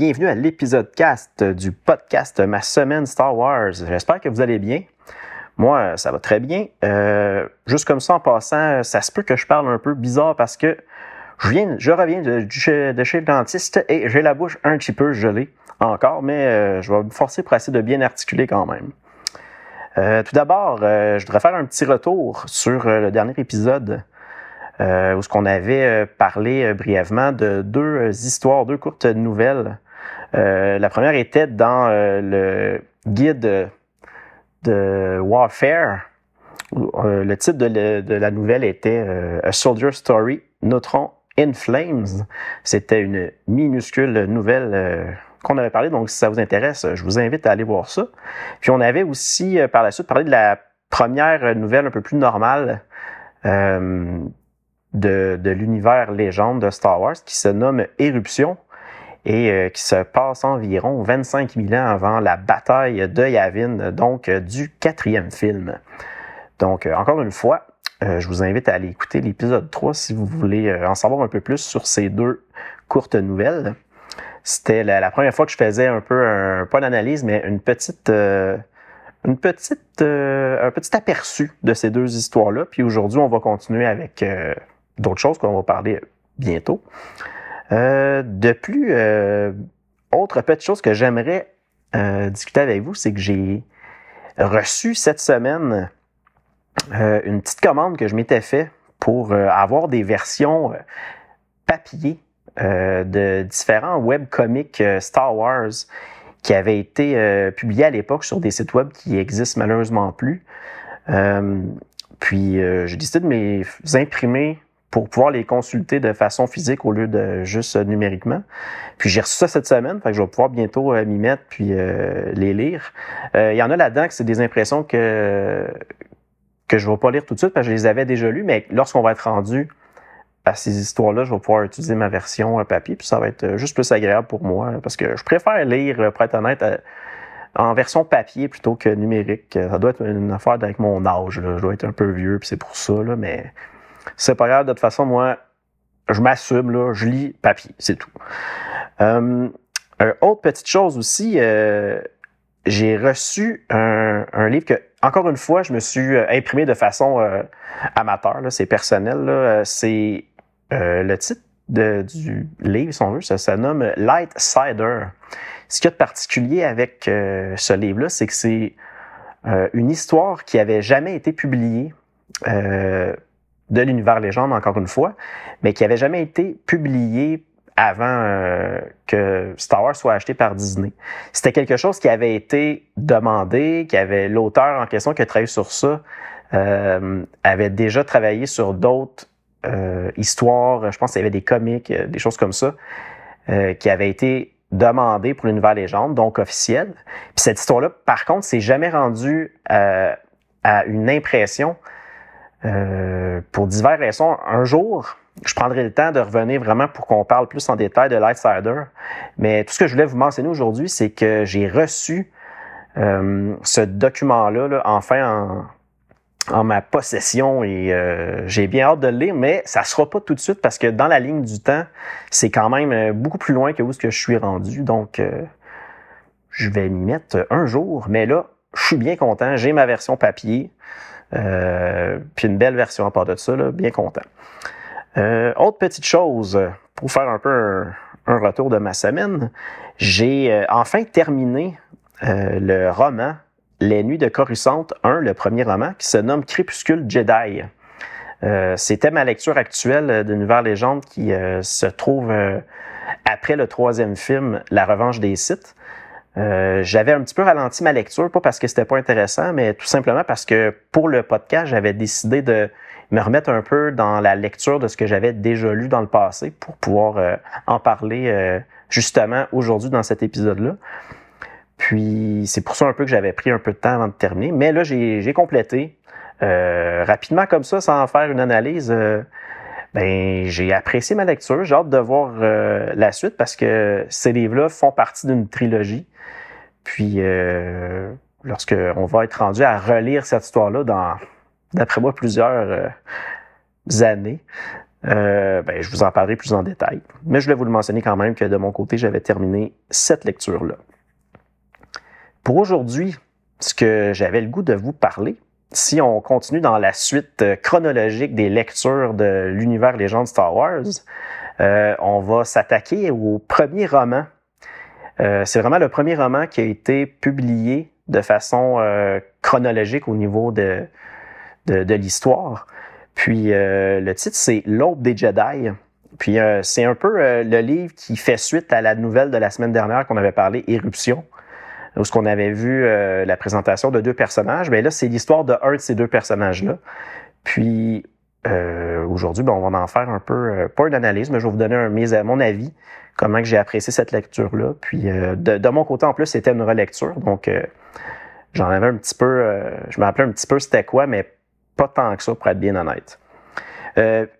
Bienvenue à l'épisode cast du podcast Ma semaine Star Wars. J'espère que vous allez bien. Moi, ça va très bien. Euh, juste comme ça en passant, ça se peut que je parle un peu bizarre parce que je, viens, reviens de, chez le dentiste et j'ai la bouche un petit peu gelée encore, mais euh, je vais me forcer pour essayer de bien articuler quand même. Euh, tout d'abord, je voudrais faire un petit retour sur le dernier épisode où ce qu'on avait parlé brièvement de deux histoires, deux courtes nouvelles. La première était dans le guide de Warfare. le titre de, la nouvelle était A Soldier Story, Neutron in Flames. C'était une minuscule nouvelle qu'on avait parlé, donc si ça vous intéresse, je vous invite à aller voir ça. Puis on avait aussi par la suite parlé de la première nouvelle un peu plus normale de l'univers légende de Star Wars qui se nomme Éruption et euh, qui se passe environ 25 000 ans avant la bataille de Yavin, donc euh, du quatrième film. Donc, euh, encore une fois, je vous invite à aller écouter l'épisode 3 si vous voulez en savoir un peu plus sur ces deux courtes nouvelles. C'était la, première fois que je faisais un peu, pas d'analyse, mais une petite, une petite, un petit aperçu de ces deux histoires-là. Puis aujourd'hui, on va continuer avec d'autres choses qu'on va parler bientôt. Euh, de plus, euh, autre petite chose que j'aimerais euh, discuter avec vous, c'est que j'ai reçu cette semaine une petite commande que je m'étais fait pour avoir des versions papier de différents webcomics Star Wars qui avaient été publiés à l'époque sur des sites web qui existent malheureusement plus. puis j'ai décidé de mes imprimer pour pouvoir les consulter de façon physique au lieu de juste euh, numériquement. Puis j'ai reçu ça cette semaine, fait que je vais pouvoir bientôt euh, m'y mettre puis euh, les lire. Il y en a là-dedans que c'est des impressions que que je vais pas lire tout de suite parce que je les avais déjà lues, mais lorsqu'on va être rendu à ces histoires-là, je vais pouvoir utiliser ma version papier, puis ça va être juste plus agréable pour moi parce que je préfère lire, pour être honnête, en version papier plutôt que numérique. Ça doit être une affaire avec mon âge. Là. Je dois être un peu vieux, puis c'est pour ça, là, mais c'est pas grave, de toute façon, moi, je m'assume, là, je lis papier, c'est tout. Euh, autre petite chose aussi, euh, j'ai reçu un, livre que, encore une fois, je me suis euh, imprimé de façon amateur, c'est personnel. C'est le titre du livre, si on veut, ça se nomme Light Cider. Ce qu'il y a de particulier avec ce livre-là, c'est que c'est une histoire qui avait jamais été publiée de l'univers légende, encore une fois, mais qui avait jamais été publié avant euh, que Star Wars soit acheté par Disney. C'était quelque chose qui avait été demandé, qui avait l'auteur en question qui a travaillé sur ça, euh, avait déjà travaillé sur d'autres euh, histoires, je pense qu'il y avait des comics, des choses comme ça, qui avaient été demandées pour l'univers légende, donc officiel. Puis cette histoire-là, par contre, s'est jamais rendue à une impression euh, pour divers raisons. Un jour, je prendrai le temps de revenir vraiment pour qu'on parle plus en détail de Lightsider. Mais tout ce que je voulais vous mentionner aujourd'hui, c'est que j'ai reçu euh, ce document-là, enfin en, en, ma possession et euh, j'ai bien hâte de le lire, mais ça sera pas tout de suite parce que dans la ligne du temps, c'est quand même beaucoup plus loin que où ce que je suis rendu. Donc, je vais m'y mettre un jour. Mais là, je suis bien content. J'ai ma version papier. Euh, puis une belle version à part de ça, là, bien content. Euh, autre petite chose, pour faire un peu un, retour de ma semaine, j'ai euh, enfin terminé le roman Les Nuits de Coruscant 1, le premier roman, qui se nomme Crépuscule Jedi. C'était ma lecture actuelle Nouvelle Légende qui se trouve après le troisième film, La Revanche des Sith. J'avais un petit peu ralenti ma lecture, pas parce que c'était pas intéressant, mais tout simplement parce que pour le podcast, j'avais décidé de me remettre un peu dans la lecture de ce que j'avais déjà lu dans le passé pour pouvoir en parler justement aujourd'hui dans cet épisode-là. Puis c'est pour ça un peu que j'avais pris un peu de temps avant de terminer. Mais là, j'ai complété. Euh, rapidement comme ça, sans faire une analyse, euh, ben j'ai apprécié ma lecture. J'ai hâte de voir euh, la suite parce que ces livres-là font partie d'une trilogie. Puis euh, lorsque on va être rendu à relire cette histoire-là dans, d'après moi, plusieurs années, euh, ben, je vous en parlerai plus en détail. Mais je voulais vous le mentionner quand même que de mon côté, j'avais terminé cette lecture-là. Pour aujourd'hui, ce que j'avais le goût de vous parler, si on continue dans la suite euh, chronologique des lectures de l'univers légende Star Wars, euh, on va s'attaquer au premier roman. Euh, c'est vraiment le premier roman qui a été publié de façon euh, chronologique au niveau de, de, l'histoire. Puis euh, le titre, c'est L'aube des Jedi. Puis c'est un peu le livre qui fait suite à la nouvelle de la semaine dernière qu'on avait parlé, Éruption où ce qu'on avait vu la présentation de deux personnages, mais là, c'est l'histoire de un de ces deux personnages-là. Puis aujourd'hui, ben, on va en faire un peu, pas une analyse, mais je vais vous donner un, mon avis, comment que j'ai apprécié cette lecture-là. Puis de, de, mon côté, en plus, c'était une relecture, donc j'en avais un petit peu, je me rappelais un petit peu c'était quoi, mais pas tant que ça, pour être bien honnête.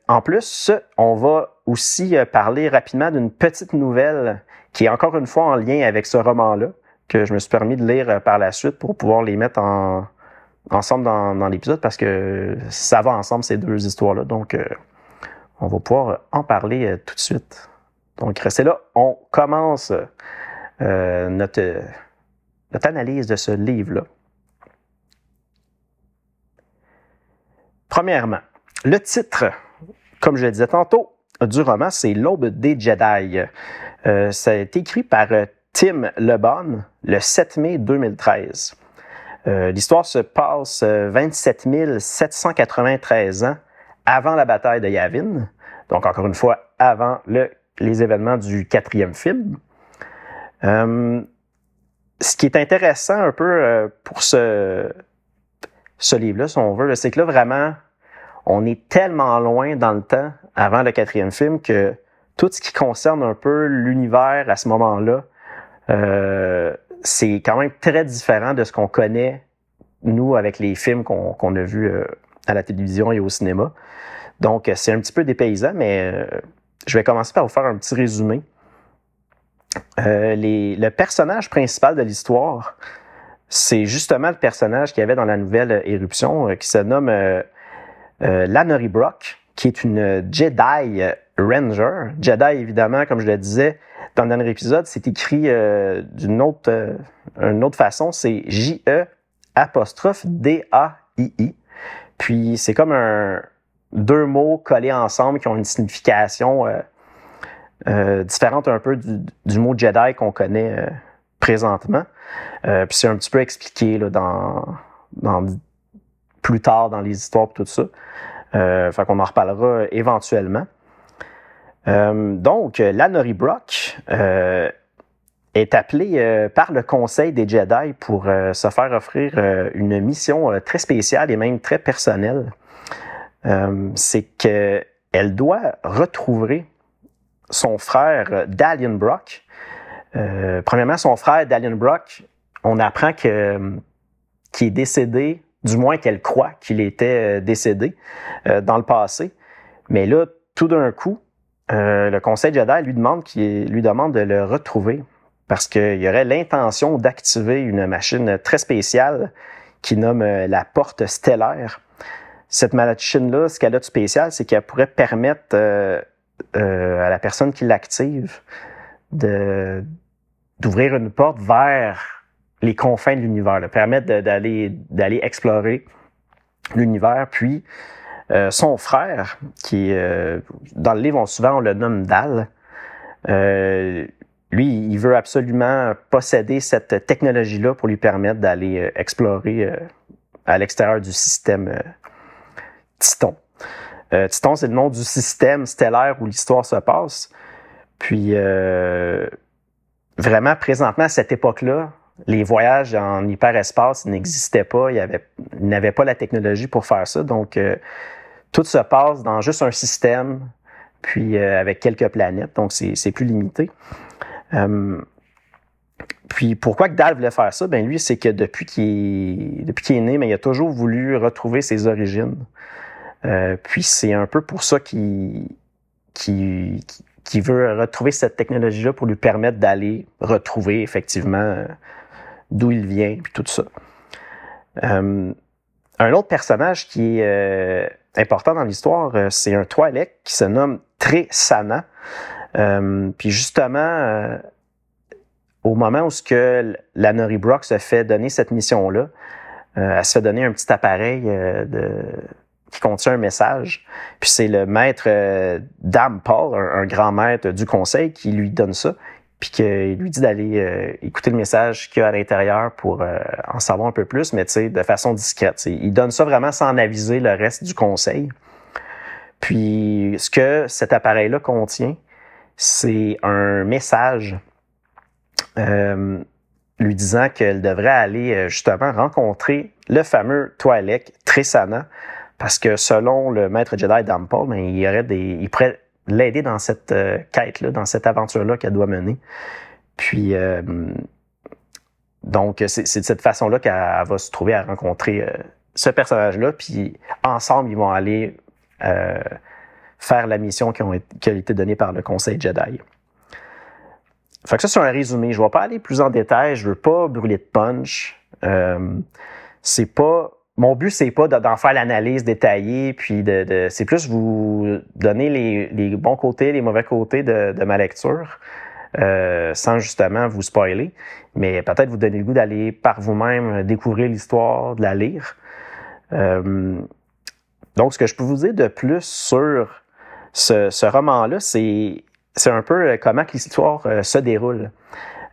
en plus, on va aussi parler rapidement d'une petite nouvelle qui est encore une fois en lien avec ce roman-là que je me suis permis de lire euh, par la suite pour pouvoir les mettre en, ensemble dans, dans l'épisode parce que ça va ensemble ces deux histoires-là. Donc, euh, on va pouvoir en parler euh, tout de suite. Donc, restez là. On commence euh, notre, analyse de ce livre-là. Premièrement, le titre, comme je le disais tantôt, du roman, c'est L'Aube des Jedi. Euh, ça a été écrit par Tim LeBon le 7 mai 2013. Euh, L'histoire se passe 27 euh, 793 ans avant la bataille de Yavin, donc encore une fois avant le, les événements du quatrième film. Euh, ce qui est intéressant un peu euh, pour ce, ce livre-là, si on veut, c'est que là vraiment, on est tellement loin dans le temps avant le quatrième film que tout ce qui concerne un peu l'univers à ce moment-là euh, c'est quand même très différent de ce qu'on connaît, nous, avec les films qu'on a vus à la télévision et au cinéma. Donc, c'est un petit peu dépaysant, mais je vais commencer par vous faire un petit résumé. Les, le personnage principal de l'histoire, c'est justement le personnage qu'il y avait dans la nouvelle Éruption, qui se nomme euh, Lannery Brock, qui est une Jedi Ranger. Jedi, évidemment, comme je le disais, dans le dernier épisode, c'est écrit euh, d'une autre, euh, autre façon. C'est J-E apostrophe D-A-I-I. Puis c'est comme un, deux mots collés ensemble qui ont une signification euh, euh différente un peu du, mot Jedi qu'on connaît euh, présentement. puis c'est un petit peu expliqué là, dans, plus tard dans les histoires et tout ça. Fait qu'on en reparlera éventuellement. Donc, Lanori Brock euh, est appelé euh, par le Conseil des Jedi pour se faire offrir une mission très spéciale et même très personnelle. C'est qu'elle doit retrouver son frère Dalian Brock. premièrement, son frère Dalian Brock, on apprend que qui est décédé, du moins qu'elle croit qu'il était décédé dans le passé. Mais là, tout d'un coup, euh, le Conseil Jedi lui demande, lui demande de le retrouver parce qu'il y aurait l'intention d'activer une machine très spéciale qui nomme euh, la porte stellaire. Cette machine-là, ce qu'elle a de spécial, c'est qu'elle pourrait permettre euh, euh, à la personne qui l'active d'ouvrir une porte vers les confins de l'univers, permettre d'aller explorer l'univers, puis euh, son frère, qui dans le livre, on, souvent on le nomme Dal, lui, il veut absolument posséder cette technologie-là pour lui permettre d'aller explorer à l'extérieur du système Titon. Titon, c'est le nom du système stellaire où l'histoire se passe. Puis vraiment, présentement, à cette époque-là, les voyages en hyperespace n'existaient pas. Il y avait, n'avait pas la technologie pour faire ça. Donc, euh, tout se passe dans juste un système, puis euh, avec quelques planètes. Donc, c'est, plus limité. Euh, puis pourquoi que Dal voulait faire ça? Ben lui, c'est que depuis qu'il est, est né, mais il a toujours voulu retrouver ses origines. Puis c'est un peu pour ça qu'il, veut retrouver cette technologie-là pour lui permettre d'aller retrouver effectivement d'où il vient, puis tout ça. Euh, un autre personnage qui est euh, important dans l'histoire, euh, c'est un Twi'lek qui se nomme Tresana. puis justement, au moment où ce que la Nori Brock se fait donner cette mission-là, elle se fait donner un petit appareil de, qui contient un message. Puis c'est le maître Dame Paul, un, grand maître du conseil, qui lui donne ça puis qu'il lui dit d'aller euh, écouter le message qu'il y a à l'intérieur pour euh, en savoir un peu plus, mais de façon discrète. Il donne ça vraiment sans aviser le reste du conseil. Puis ce que cet appareil-là contient, c'est un message euh, lui disant qu'elle devrait aller justement rencontrer le fameux Twi'lek Tresana, parce que selon le maître Jedi Dampole, ben, il aurait des, il pourrait l'aider dans cette euh, quête-là, dans cette aventure-là qu'elle doit mener. Puis, euh, donc, c'est de cette façon-là qu'elle va se trouver à rencontrer euh, ce personnage-là. Puis, ensemble, ils vont aller faire la mission qui, qui a été donnée par le Conseil Jedi. Fait que ça, c'est un résumé. Je ne vais pas aller plus en détail. Je veux pas brûler de punch. c'est pas mon but, c'est pas d'en faire l'analyse détaillée, puis de, c'est plus vous donner les, bons côtés, les mauvais côtés de, ma lecture, euh, sans justement vous spoiler, mais peut-être vous donner le goût d'aller par vous-même découvrir l'histoire, de la lire. Euh, donc, ce que je peux vous dire de plus sur ce, roman-là, c'est un peu comment l'histoire euh, se déroule.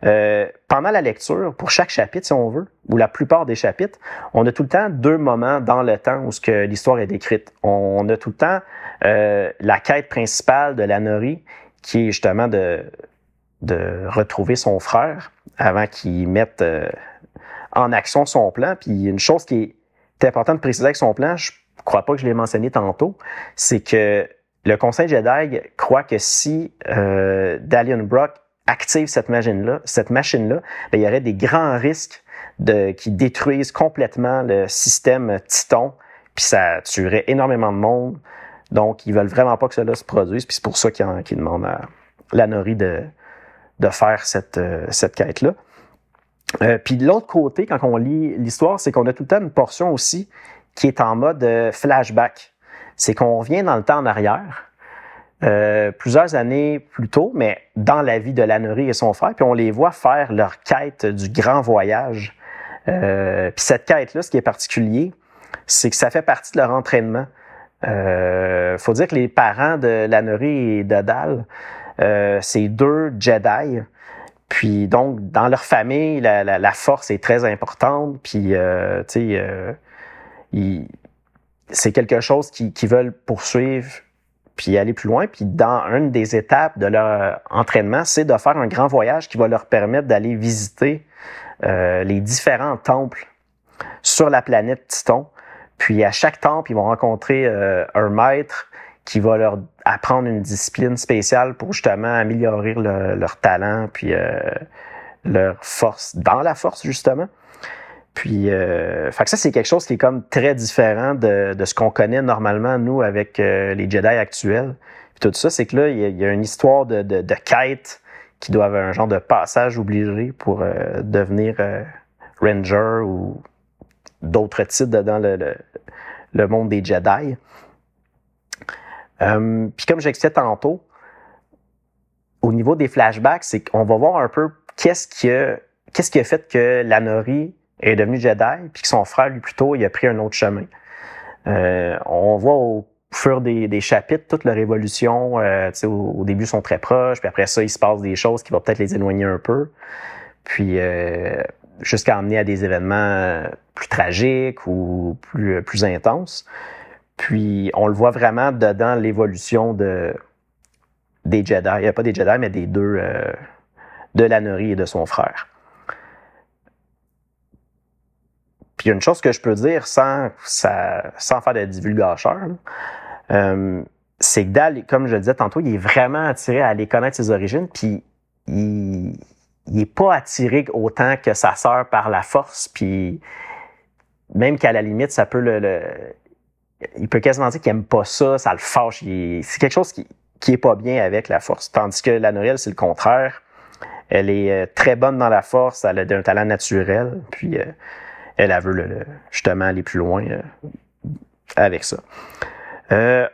Euh, pendant la lecture, pour chaque chapitre, si on veut, ou la plupart des chapitres, on a tout le temps deux moments dans le temps où ce que l'histoire est décrite. On a tout le temps euh, la quête principale de la Nori, qui est justement de, de retrouver son frère avant qu'il mette euh, en action son plan. Puis une chose qui est importante de préciser avec son plan, je crois pas que je l'ai mentionné tantôt, c'est que le Conseil Jedi croit que si euh, Dalian Brock active cette machine-là, cette machine-là, ben, il y aurait des grands risques de, qui détruisent complètement le système Titon, puis ça tuerait énormément de monde. Donc, ils veulent vraiment pas que cela se produise, puis c'est pour ça qu'ils demandent à la Nori de, de faire cette, euh, cette quête-là. Euh, puis de l'autre côté, quand on lit l'histoire, c'est qu'on a tout le temps une portion aussi qui est en mode euh, flashback. C'est qu'on revient dans le temps en arrière, euh, plusieurs années plus tôt, mais dans la vie de Lannery et son frère, puis on les voit faire leur quête du grand voyage. Euh, puis cette quête-là, ce qui est particulier, c'est que ça fait partie de leur entraînement. Euh, faut dire que les parents de Lannery et de Dal, euh, c'est deux Jedi. Puis donc, dans leur famille, la, la, la force est très importante. Puis, euh, tu sais, c'est quelque chose qu'ils veulent poursuivre puis aller plus loin. Puis dans une des étapes de leur entraînement, c'est de faire un grand voyage qui va leur permettre d'aller visiter euh, les différents temples sur la planète Titon. Puis à chaque temple, ils vont rencontrer euh, un maître qui va leur apprendre une discipline spéciale pour justement améliorer leur talent puis euh, leur force dans la force justement. Puis, euh, fait que ça, c'est quelque chose qui est comme très différent de, de ce qu'on connaît normalement, nous, avec euh, les Jedi actuels. Puis tout ça, c'est que là, il y, a, une histoire de, de, quête qui doit avoir un genre de passage obligé pour euh, devenir euh, Ranger ou d'autres titres dans le, le, monde des Jedi. puis comme j'expliquais tantôt, au niveau des flashbacks, c'est qu'on va voir un peu qu'est-ce qui a, qu'est-ce qui a fait que la Nori est devenu Jedi, puis que son frère, lui, plutôt, il a pris un autre chemin. Euh, on voit au fur des, des chapitres toute leur évolution. Euh, au, au, début, ils sont très proches, puis après ça, il se passe des choses qui vont peut-être les éloigner un peu. Puis euh, jusqu'à amener à des événements plus tragiques ou plus, plus intenses. Puis on le voit vraiment dedans l'évolution de des Jedi. Il n'y a pas des Jedi, mais des deux, euh, de Lannery et de son frère. Puis une chose que je peux dire sans, sans faire de divulgacheur, euh, c'est que Dal, comme je le disais tantôt, il est vraiment attiré à aller connaître ses origines, puis il, il est pas attiré autant que sa sœur par la force, puis même qu'à la limite, ça peut le, il peut quasiment dire qu'il aime pas ça, ça le fâche. C'est quelque chose qui, qui est pas bien avec la force. Tandis que la Noël, c'est le contraire. Elle est euh, très bonne dans la force, elle a un talent naturel, puis euh, elle, a veut le, justement aller plus loin euh, avec ça.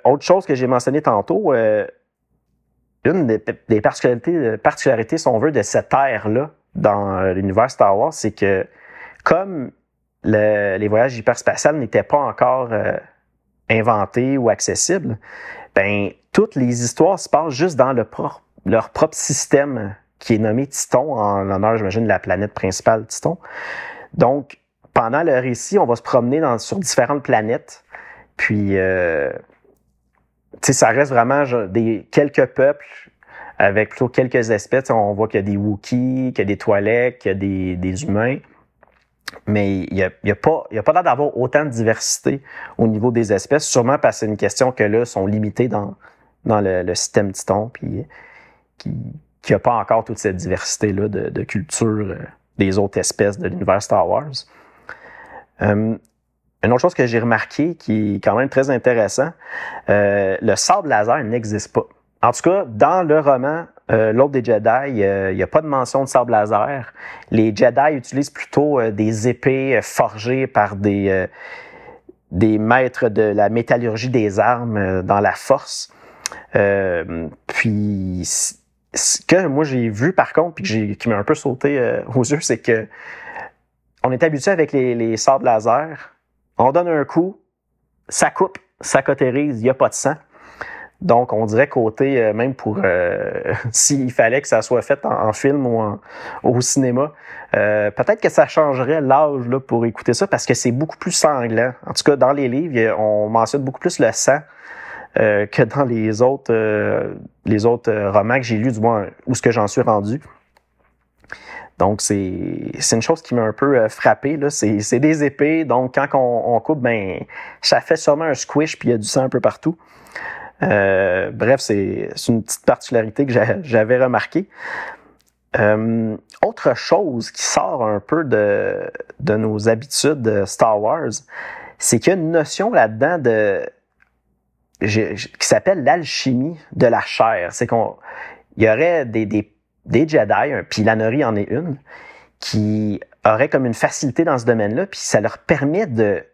autre chose que j'ai mentionné tantôt, une des, particularités, particularités, si on veut, de cette ère-là dans l'univers Star Wars, c'est que comme les voyages hyperspatials n'étaient pas encore inventés ou accessibles, ben toutes les histoires se passent juste dans le leur propre système qui est nommé Titon, en l'honneur, j'imagine, de la planète principale Titon. Donc, pendant le récit, on va se promener dans, sur différentes planètes. Puis, euh, ça reste vraiment des quelques peuples avec plutôt quelques espèces. On voit qu'il y a des Wookiees, qu'il y a des toilettes, qu'il y a des, des humains mais il n'y a, y a, pas, y pas d'avoir autant de diversité au niveau des espèces, sûrement parce que c'est une question que là, sont limitées dans, dans le, système Titon, puis qui n'a pas encore toute cette diversité-là de, de culture euh, des autres espèces de l'univers Star Wars. Euh, une autre chose que j'ai remarqué qui est quand même très intéressant, euh, le sable laser n'existe pas. En tout cas, dans le roman euh, L'autre des Jedi, il n'y a pas de mention de sable laser. Les Jedi utilisent plutôt euh, des épées euh, forgées par des, des maîtres de la métallurgie des armes dans la force. puis, ce que moi j'ai vu par contre, puis qui m'a un peu sauté aux yeux, c'est que on est habitué avec les, les sables laser. On donne un coup, ça coupe, ça cautérise, il n'y a pas de sang. Donc, on dirait côté, euh, même pour euh, s'il fallait que ça soit fait en, film ou au cinéma, euh, peut-être que ça changerait l'âge pour écouter ça parce que c'est beaucoup plus sanglant. En tout cas, dans les livres, on mentionne beaucoup plus le sang que dans les autres, les autres romans que j'ai lus, du moins, où ce que j'en suis rendu. Donc, c'est une chose qui m'a un peu frappé. C'est des épées, donc quand on, coupe, ben, ça fait sûrement un squish, puis il y a du sang un peu partout. Euh, bref, c'est une petite particularité que j'avais remarqué. Euh, autre chose qui sort un peu de, de nos habitudes de Star Wars, c'est qu'il y a une notion là-dedans de qui s'appelle l'alchimie de la chair. C'est qu'on y aurait des, des Jedi, puis Lannery en est une, qui auraient comme une facilité dans ce domaine-là, puis ça leur permet de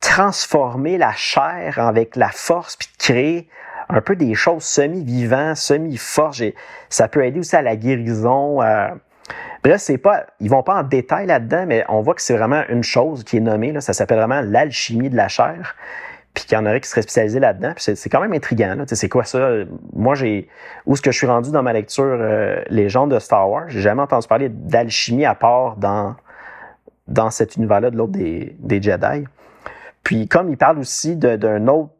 transformer la chair avec la force, puis de créer un peu des choses semi-vivantes, semi-fortes. Ça peut aider aussi à la guérison. Euh... Bref, c'est pas, ils vont pas en détail là-dedans, mais on voit que c'est vraiment une chose qui est nommée. Là, ça s'appelle vraiment l'alchimie de la chair. Puis qu'il y en aurait qui seraient spécialisés là-dedans. C'est quand même intriguant. C'est quoi ça? Moi, j'ai où est-ce que je suis rendu dans ma lecture euh, Les gens de Star Wars? J'ai jamais entendu parler d'alchimie à part dans, dans cet univers-là de l'autre des, des Jedi. Puis comme il parle aussi d'une autre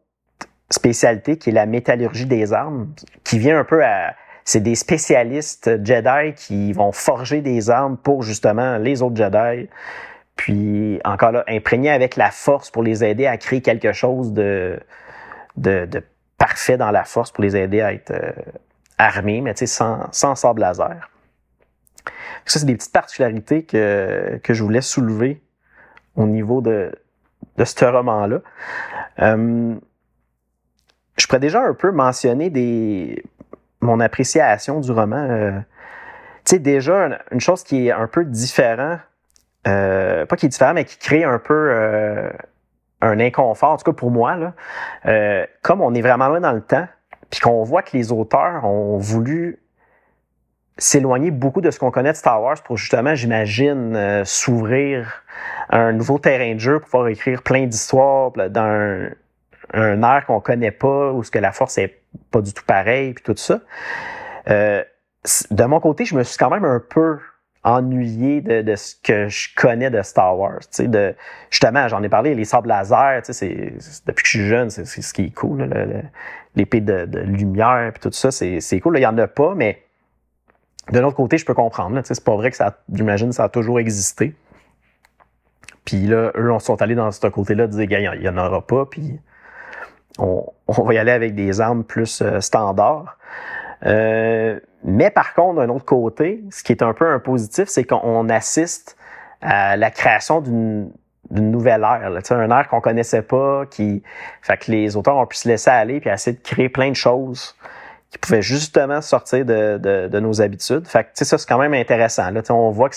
spécialité qui est la métallurgie des armes, qui vient un peu à... C'est des spécialistes Jedi qui vont forger des armes pour justement les autres Jedi. Puis encore là, imprégner avec la force pour les aider à créer quelque chose de, de, de parfait dans la force pour les aider à être euh, armés, mais tu sais, sans, sans sable laser. Ça, c'est des petites particularités que, que je voulais soulever au niveau de, de ce roman-là. Euh, je pourrais déjà un peu mentionner des, mon appréciation du roman. Euh, tu sais, déjà, une, chose qui est un peu différent, euh, pas qui est différent, mais qui crée un peu euh, un inconfort, en tout cas pour moi, là, euh, comme on est vraiment loin dans le temps, puis qu'on voit que les auteurs ont voulu s'éloigner beaucoup de ce qu'on connaît de Star Wars pour justement, j'imagine, euh, s'ouvrir un nouveau terrain de jeu pour pouvoir écrire plein d'histoires dans un, air qu'on connaît pas, où ce que la force est pas du tout pareil, puis tout ça. Euh, de mon côté, je me suis quand même un peu ennuyé de, de, ce que je connais de Star Wars. Justement, j'en ai parlé, les sables laser, depuis que je suis jeune, c'est, ce qui est cool. l'épée de, lumière, puis tout ça, c'est, cool. il y en a pas, mais De l'autre côté, je peux comprendre. C'est pas vrai que ça, j'imagine, ça a toujours existé. Puis là, eux, on sont allés dans ce côté-là, dire, il n'y en aura pas, puis on, va y aller avec des armes plus euh, standards. Euh, mais par contre, d'un autre côté, ce qui est un peu un positif, c'est qu'on assiste à la création d'une nouvelle ère, là, un ère qu'on connaissait pas, qui fait que les auteurs ont pu se laisser aller puis essayer de créer plein de choses qui pouvaient justement sortir de, de, de nos habitudes. Fait que ça c'est quand même intéressant. Là, on voit que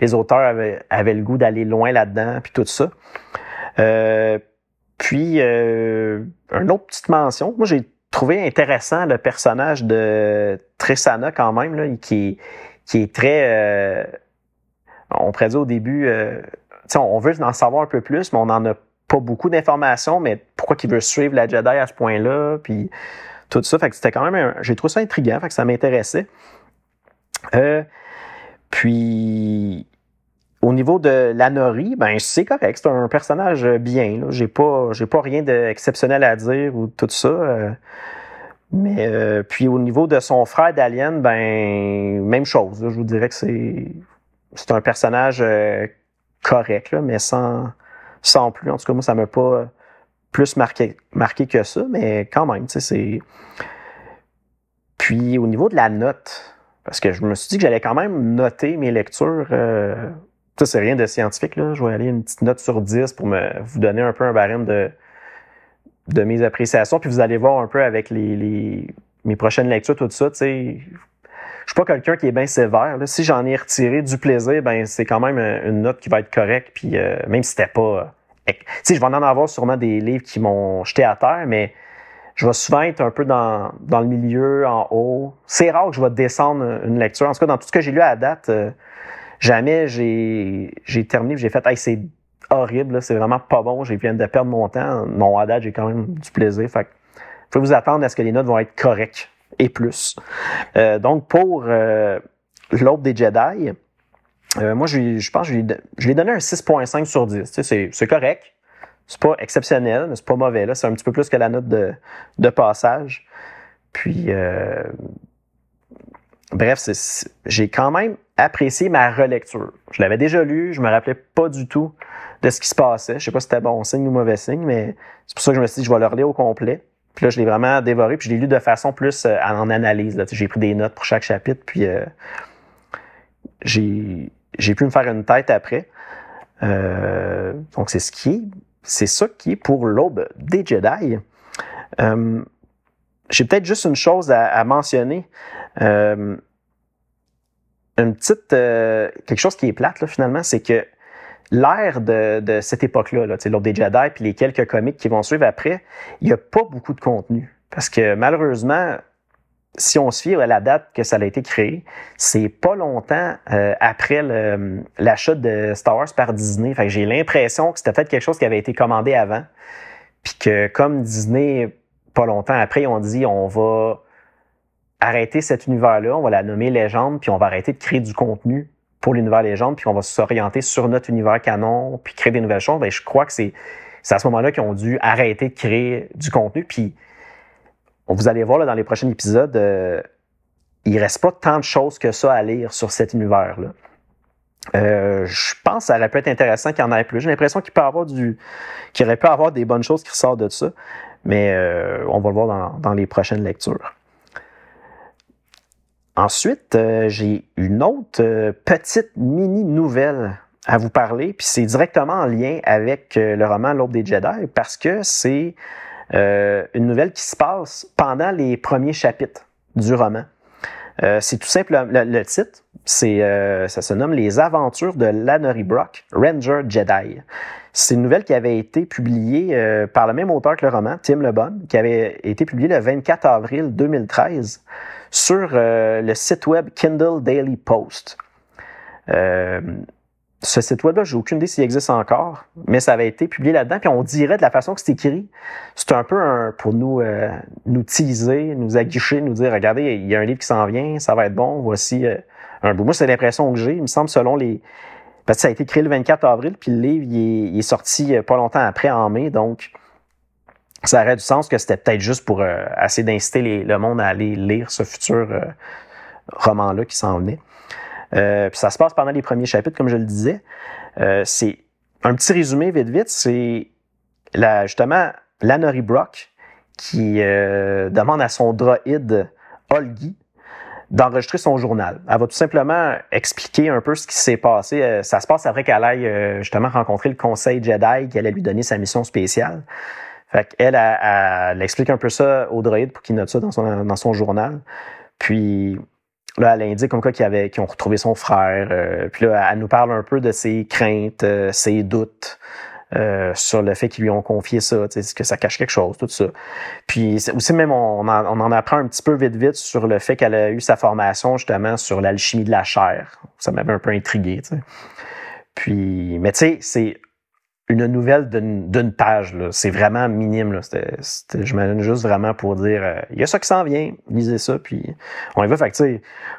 les auteurs avaient, avaient le goût d'aller loin là-dedans puis tout ça. Euh, puis euh, une autre petite mention, moi j'ai trouvé intéressant le personnage de Tressana quand même là, qui qui est très euh, on pourrait dire au début, euh, on veut en savoir un peu plus, mais on n'en a pas beaucoup d'informations, mais pourquoi qu'il veut suivre la Jedi à ce point-là, puis tout ça. Fait que c'était quand même, j'ai trouvé ça intriguant, fait que ça m'intéressait. Euh, puis, au niveau de l'Anori, ben c'est correct, c'est un personnage bien. J'ai pas, j'ai pas rien d'exceptionnel à dire ou tout ça. Euh, mais euh, puis au niveau de son frère d'Alien, ben même chose. je vous dirais que c'est c'est un personnage euh, correct, mais sans, sans plus. En tout cas, moi, ça m'a pas plus marqué, marqué que ça, mais quand même, tu sais, c'est. Puis au niveau de la note, parce que je me suis dit que j'allais quand même noter mes lectures. Euh, ça, c'est rien de scientifique, là. Je vais aller une petite note sur 10 pour me vous donner un peu un barème de, de mes appréciations. Puis vous allez voir un peu avec les, les mes prochaines lectures, tout ça, tu sais, je suis pas quelqu'un qui est bien sévère. Si j'en ai retiré du plaisir, ben c'est quand même une note qui va être correcte. Puis euh, même si c'était pas, euh, je vais en avoir sûrement des livres qui m'ont jeté à terre, mais je vais souvent être un peu dans, dans le milieu, en haut. C'est rare que je vais descendre une lecture. En tout cas, dans tout ce que j'ai lu à date, euh, jamais j'ai j'ai terminé, j'ai fait, hey, c'est horrible, c'est vraiment pas bon, j'ai viens de perdre mon temps. Non, à date, j'ai quand même du plaisir. Fait faut vous attendre à ce que les notes vont être correctes et plus. Euh, donc, pour euh, l'autre des Jedi, euh, moi, je, je pense que je lui ai donné un 6.5 sur 10. Tu sais, c'est correct. C'est pas exceptionnel, mais c'est pas mauvais. Là. C'est un petit peu plus que la note de, de passage. Puis, euh, bref, j'ai quand même apprécié ma relecture. Je l'avais déjà lu, je me rappelais pas du tout de ce qui se passait. Je sais pas si c'était bon signe ou mauvais signe, mais c'est pour ça que je me suis dit, je vais le relire au complet. Puis là, je l'ai vraiment dévoré, puis je l'ai lu de façon plus euh, en analyse. J'ai pris des notes pour chaque chapitre, puis euh, j'ai, pu me faire une tête après. Euh, donc, c'est ce qui est, c'est ça qui est pour l'aube des Jedi. J'ai peut-être juste une chose à mentionner. Une petite, quelque chose qui est plate, là, finalement, c'est que l'ère de, de, cette époque-là, là, l'ordre des Jedi, puis les quelques comics qui vont suivre après, il n'y a pas beaucoup de contenu. Parce que malheureusement, si on se fie à la date que ça a été créé, c'est pas longtemps euh, après l'achat de Star Wars par Disney. Fait que j'ai l'impression que c'était peut-être quelque chose qui avait été commandé avant. Puis que comme Disney, pas longtemps après, ont dit on va arrêter cet univers-là, on va la nommer légende, puis on va arrêter de créer du contenu pour l'univers légende, puis on va s'orienter sur notre univers canon, puis créer des nouvelles choses, ben, je crois que c'est à ce moment-là qu'ils ont dû arrêter de créer du contenu. Puis vous allez voir dans les prochains épisodes, euh, il reste pas tant de choses que ça à lire sur cet univers-là. Euh, je pense que ça aurait pu être intéressant qu'il y en ait plus. J'ai l'impression qu'il peut avoir du, qu'il aurait pu avoir des bonnes choses qui ressortent de ça, mais euh, on va le voir dans les prochaines lectures. Ensuite, euh, j'ai une autre euh, petite mini nouvelle à vous parler, puis c'est directement en lien avec euh, le roman L'Aube des Jedi, parce que c'est une nouvelle qui se passe pendant les premiers chapitres du roman. c'est tout simple, le, titre, c'est, ça se nomme Les aventures de Lannery Brock, Ranger Jedi. C'est une nouvelle qui avait été publiée par le même auteur que le roman, Tim LeBon, qui avait été publiée le 24 avril 2013 sur euh, le site web Kindle Daily Post. Euh, ce site web-là, j'ai aucune idée s'il existe encore, mais ça avait été publié là-dedans, puis on dirait de la façon que c'est écrit, c'est un peu un, pour nous euh, nous teaser, nous aguicher, nous dire, regardez, il y a un livre qui s'en vient, ça va être bon, voici un bout. Moi, c'est l'impression que j'ai, il me semble, selon les... Parce que ça a été créé le 24 avril, puis le livre, il est sorti pas longtemps après, en mai, donc ça aurait du sens que c'était peut-être juste pour euh, essayer d'inciter le monde à aller lire ce futur euh, roman-là qui s'en venait. puis ça se passe pendant les premiers chapitres, comme je le disais. c'est un petit résumé vite vite, c'est la, justement Lannery Brock qui demande à son droïde Olgi d'enregistrer son journal. Elle va tout simplement expliquer un peu ce qui s'est passé. Euh, ça se passe après qu'elle aille euh, justement rencontrer le conseil Jedi qui allait lui donner sa mission spéciale. Fait qu'elle, elle, explique un peu ça au droïde pour qu'il note ça dans son, dans son journal. Puis là, elle indique comme quoi qu'ils avait, ont retrouvé son frère. Euh, puis là, elle nous parle un peu de ses craintes, ses doutes. Euh, sur le fait qu'ils lui ont confié ça, que ça cache quelque chose, tout ça. Puis aussi même, on en, on en, apprend un petit peu vite vite sur le fait qu'elle a eu sa formation justement sur l'alchimie de la chair. Ça m'avait un peu intrigué. sais. Puis, mais tu sais, c'est une nouvelle d'une page. C'est vraiment minime. Je m'imagine juste vraiment pour dire euh, il y a ça qui s'en vient, lisez ça, puis on y va.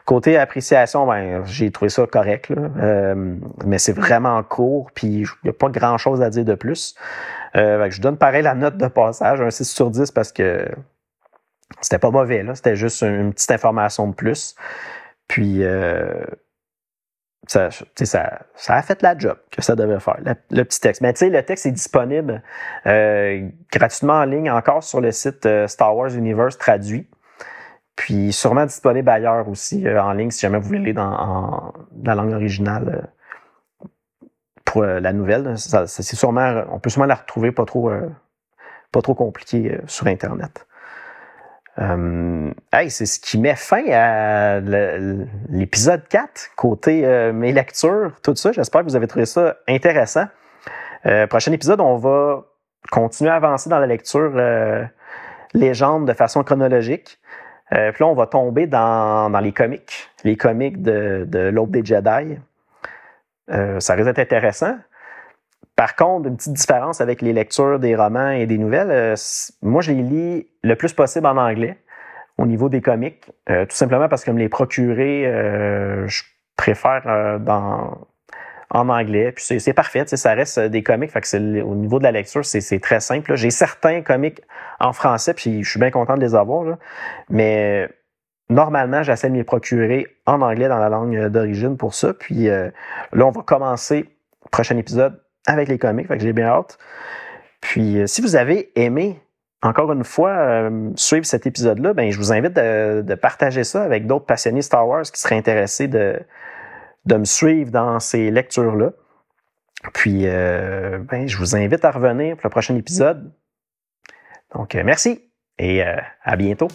Côté appréciation, ben, j'ai trouvé ça correct. Euh, mais c'est vraiment court, puis il n'y a pas grand chose à dire de plus. Euh, je donne pareil la note de passage, un 6 sur 10 parce que c'était pas mauvais. C'était juste une petite information de plus. Puis ça, ça, a fait la job que ça devait faire, le, petit texte. Mais tu sais, le texte est disponible euh, gratuitement en ligne encore sur le site euh, Star Wars Universe traduit. Puis sûrement disponible ailleurs aussi euh, en ligne si jamais vous voulez lire dans la langue originale pour la nouvelle. Ça, sûrement, on peut sûrement la retrouver pas trop, pas trop compliqué sur Internet. Euh, hey, c'est ce qui met fin à l'épisode 4, côté euh, mes lectures, tout ça. J'espère que vous avez trouvé ça intéressant. Euh, prochain épisode, on va continuer à avancer dans la lecture légende de façon chronologique. puis là, on va tomber dans, dans les comics, les comics de, de l'Aube des Jedi. ça risque d'être intéressant. Par contre, une petite différence avec les lectures des romans et des nouvelles, euh, moi, je les lis le plus possible en anglais au niveau des comics, euh, tout simplement parce que me les procurer, euh, je préfère en anglais. Puis c'est parfait, ça reste des comics, au niveau de la lecture, c'est très simple. J'ai certains comics en français, puis je suis bien content de les avoir, mais normalement, j'essaie de me les procurer en anglais dans la langue d'origine pour ça. Puis là, on va commencer, prochain épisode, avec les comics, fait que j'ai bien hâte. Puis, euh, si vous avez aimé, encore une fois, euh, suivre cet épisode-là, ben, je vous invite de, partager ça avec d'autres passionnés Star Wars qui seraient intéressés de, de me suivre dans ces lectures-là. Puis, euh, ben, je vous invite à revenir pour le prochain épisode. Donc, merci et à bientôt.